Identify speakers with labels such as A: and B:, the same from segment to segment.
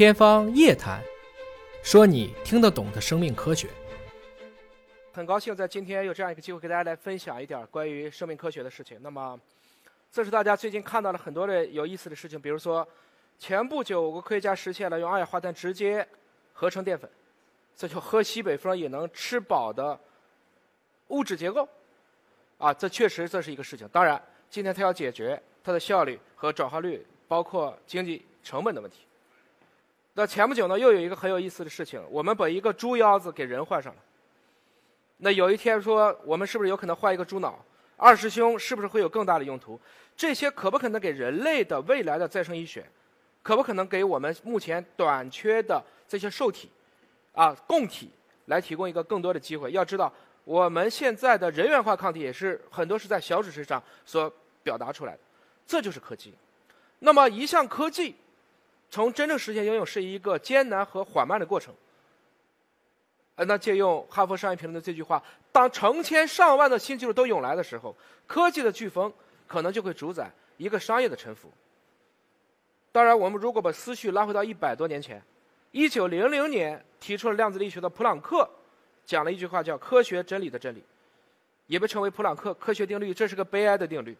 A: 天方夜谭，说你听得懂的生命科学。
B: 很高兴在今天有这样一个机会，给大家来分享一点关于生命科学的事情。那么，这是大家最近看到了很多的有意思的事情，比如说，前不久我国科学家实现了用二氧化碳直接合成淀粉，这就喝西北风也能吃饱的物质结构。啊，这确实这是一个事情。当然，今天它要解决它的效率和转化率，包括经济成本的问题。那前不久呢，又有一个很有意思的事情，我们把一个猪腰子给人换上了。那有一天说，我们是不是有可能换一个猪脑？二师兄是不是会有更大的用途？这些可不可能给人类的未来的再生医学，可不可能给我们目前短缺的这些受体，啊，供体来提供一个更多的机会？要知道，我们现在的人源化抗体也是很多是在小指身上所表达出来的，这就是科技。那么一项科技。从真正实现应用是一个艰难和缓慢的过程。呃，那借用哈佛商业评论的这句话：当成千上万的新技术都涌来的时候，科技的飓风可能就会主宰一个商业的沉浮。当然，我们如果把思绪拉回到一百多年前，一九零零年提出了量子力学的普朗克讲了一句话，叫“科学真理的真理”，也被称为普朗克科学定律。这是个悲哀的定律。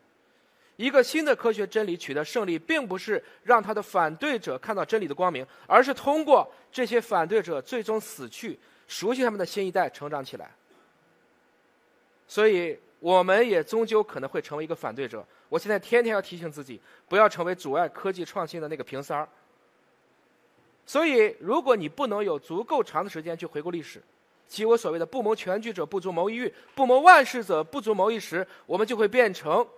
B: 一个新的科学真理取得胜利，并不是让他的反对者看到真理的光明，而是通过这些反对者最终死去，熟悉他们的新一代成长起来。所以，我们也终究可能会成为一个反对者。我现在天天要提醒自己，不要成为阻碍科技创新的那个瓶塞儿。所以，如果你不能有足够长的时间去回顾历史，即我所谓的“不谋全局者不足谋一域，不谋万事者不足谋一时”，我们就会变成。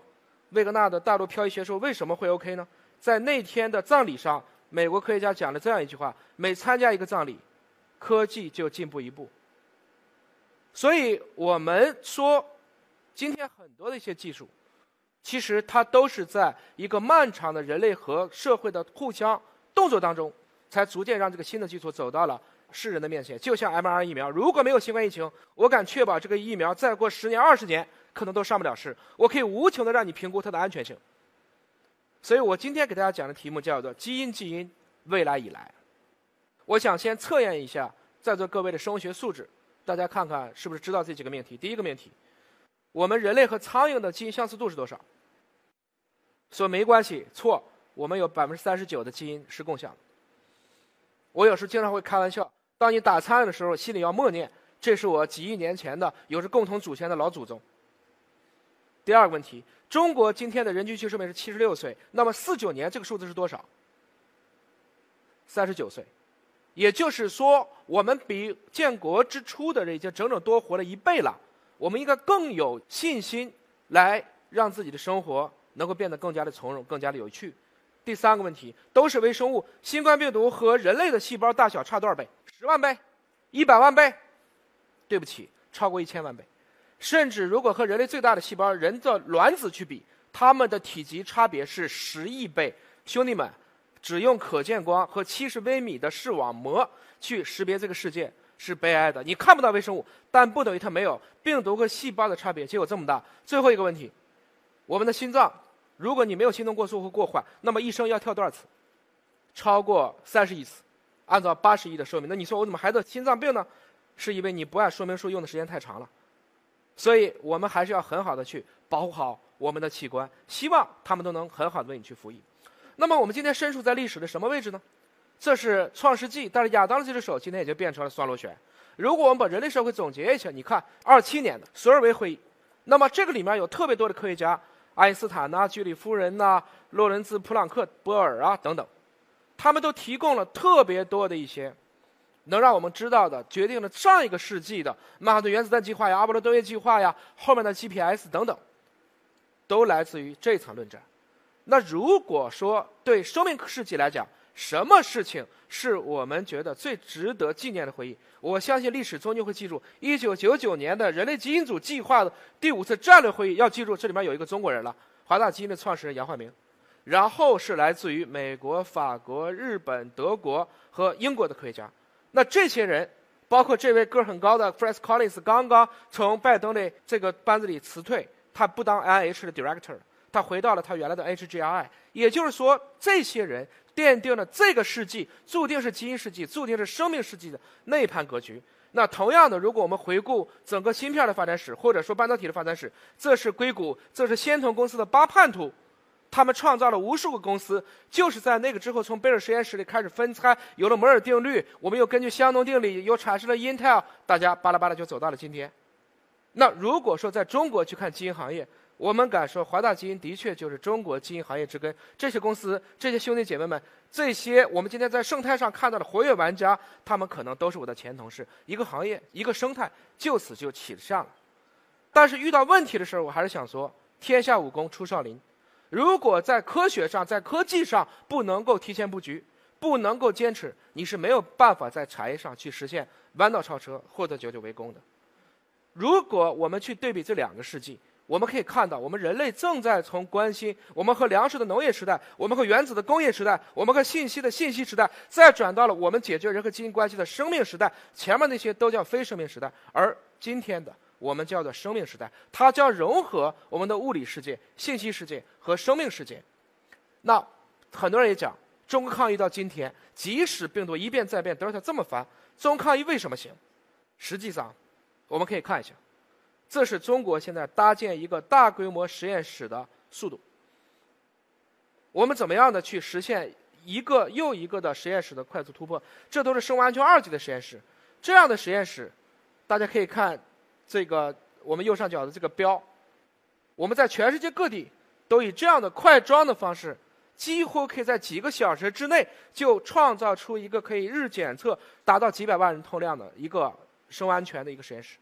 B: 魏格纳的大陆漂移学说为什么会 OK 呢？在那天的葬礼上，美国科学家讲了这样一句话：每参加一个葬礼，科技就进步一步。所以我们说，今天很多的一些技术，其实它都是在一个漫长的人类和社会的互相动作当中，才逐渐让这个新的技术走到了世人的面前。就像 mRNA 疫苗，如果没有新冠疫情，我敢确保这个疫苗再过十年、二十年。可能都上不了市，我可以无穷的让你评估它的安全性。所以我今天给大家讲的题目叫做“基因基因未来以来”。我想先测验一下在座各位的生物学素质，大家看看是不是知道这几个命题。第一个命题：我们人类和苍蝇的基因相似度是多少？说没关系，错。我们有百分之三十九的基因是共享的。我有时经常会开玩笑，当你打苍蝇的时候，心里要默念：这是我几亿年前的有着共同祖先的老祖宗。第二个问题，中国今天的人均寿命是七十六岁，那么四九年这个数字是多少？三十九岁，也就是说，我们比建国之初的人已经整整多活了一倍了。我们应该更有信心来让自己的生活能够变得更加的从容、更加的有趣。第三个问题，都是微生物，新冠病毒和人类的细胞大小差多少倍？十万倍？一百万倍？对不起，超过一千万倍。甚至如果和人类最大的细胞人的卵子去比，它们的体积差别是十亿倍。兄弟们，只用可见光和七十微米的视网膜去识别这个世界是悲哀的。你看不到微生物，但不等于它没有病毒和细胞的差别，结果这么大。最后一个问题，我们的心脏，如果你没有心动过速或过缓，那么一生要跳多少次？超过三十亿次。按照八十亿的寿命，那你说我怎么还得心脏病呢？是因为你不按说明书用的时间太长了。所以我们还是要很好的去保护好我们的器官，希望他们都能很好的为你去服役。那么我们今天身处在历史的什么位置呢？这是创世纪，但是亚当的这只手今天已经变成了双螺旋。如果我们把人类社会总结一下，你看二七年的索尔维会议，那么这个里面有特别多的科学家，爱因斯坦呐、居里夫人呐、洛伦兹、普朗克、波尔啊等等，他们都提供了特别多的一些。能让我们知道的，决定了上一个世纪的曼哈顿原子弹计划呀、阿波罗登月计划呀、后面的 GPS 等等，都来自于这场论战。那如果说对生命世纪来讲，什么事情是我们觉得最值得纪念的回忆？我相信历史终究会记住1999年的人类基因组计划的第五次战略会议。要记住，这里面有一个中国人了，华大基因的创始人杨焕明。然后是来自于美国、法国、日本、德国和英国的科学家。那这些人，包括这位个儿很高的 f r a n c Collins，刚刚从拜登的这个班子里辞退，他不当 NIH 的 director，他回到了他原来的 HGI。也就是说，这些人奠定了这个世纪注定是基因世纪、注定是生命世纪的那一盘格局。那同样的，如果我们回顾整个芯片的发展史，或者说半导体的发展史，这是硅谷，这是仙童公司的八叛徒，他们创造了无数个公司，就是在那个之后，从贝尔实验室里开始分拆，有了摩尔定律，我们又根据香农定理又产生了 Intel，大家巴拉巴拉就走到了今天。那如果说在中国去看基因行业，我们敢说，华大基因的确就是中国基因行业之根。这些公司，这些兄弟姐妹们，这些我们今天在生态上看到的活跃玩家，他们可能都是我的前同事。一个行业，一个生态，就此就起下了。但是遇到问题的时候，我还是想说：天下武功出少林。如果在科学上，在科技上不能够提前布局，不能够坚持，你是没有办法在产业上去实现弯道超车或者久久为功的。如果我们去对比这两个世纪。我们可以看到，我们人类正在从关心我们和粮食的农业时代，我们和原子的工业时代，我们和信息的信息时代，再转到了我们解决人和基因关系的生命时代。前面那些都叫非生命时代，而今天的我们叫做生命时代，它将融合我们的物理世界、信息世界和生命世界。那很多人也讲，中国抗疫到今天，即使病毒一变再变，德尔塔这么烦，中国抗疫为什么行？实际上，我们可以看一下。这是中国现在搭建一个大规模实验室的速度。我们怎么样的去实现一个又一个的实验室的快速突破？这都是生物安全二级的实验室。这样的实验室，大家可以看这个我们右上角的这个标。我们在全世界各地都以这样的快装的方式，几乎可以在几个小时之内就创造出一个可以日检测达到几百万人通量的一个生物安全的一个实验室。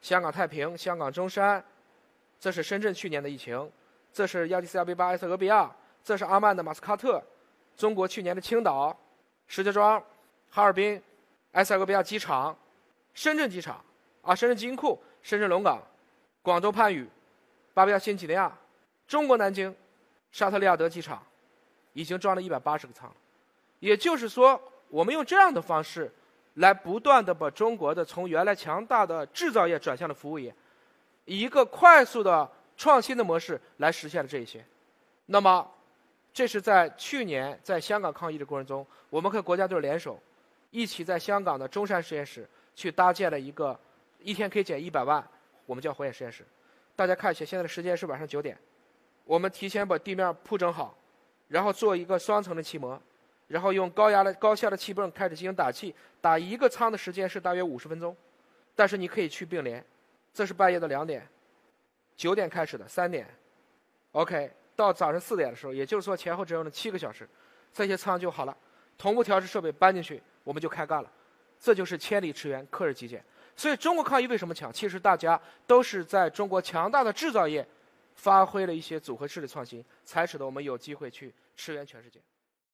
B: 香港太平、香港中山，这是深圳去年的疫情，这是亚的斯亚贝巴埃塞俄比亚，这是阿曼的马斯喀特，中国去年的青岛、石家庄、哈尔滨、埃塞俄比亚机场、深圳机场啊，深圳基因库、深圳龙岗、广州番禺、巴布亚新几内亚、中国南京、沙特利亚德机场，已经装了一百八十个舱，也就是说，我们用这样的方式。来不断的把中国的从原来强大的制造业转向了服务业，以一个快速的创新的模式来实现了这一些。那么，这是在去年在香港抗疫的过程中，我们和国家队联手，一起在香港的中山实验室去搭建了一个一天可以减一百万，我们叫火眼实验室。大家看一下，现在的时间是晚上九点，我们提前把地面铺整好，然后做一个双层的气膜。然后用高压的高效的气泵开始进行打气，打一个舱的时间是大约五十分钟，但是你可以去并联。这是半夜的两点，九点开始的三点，OK，到早上四点的时候，也就是说前后只用了七个小时，这些舱就好了。同步调试设备搬进去，我们就开干了。这就是千里驰援，克日极简。所以中国抗疫为什么强？其实大家都是在中国强大的制造业发挥了一些组合式的创新，才使得我们有机会去驰援全世界。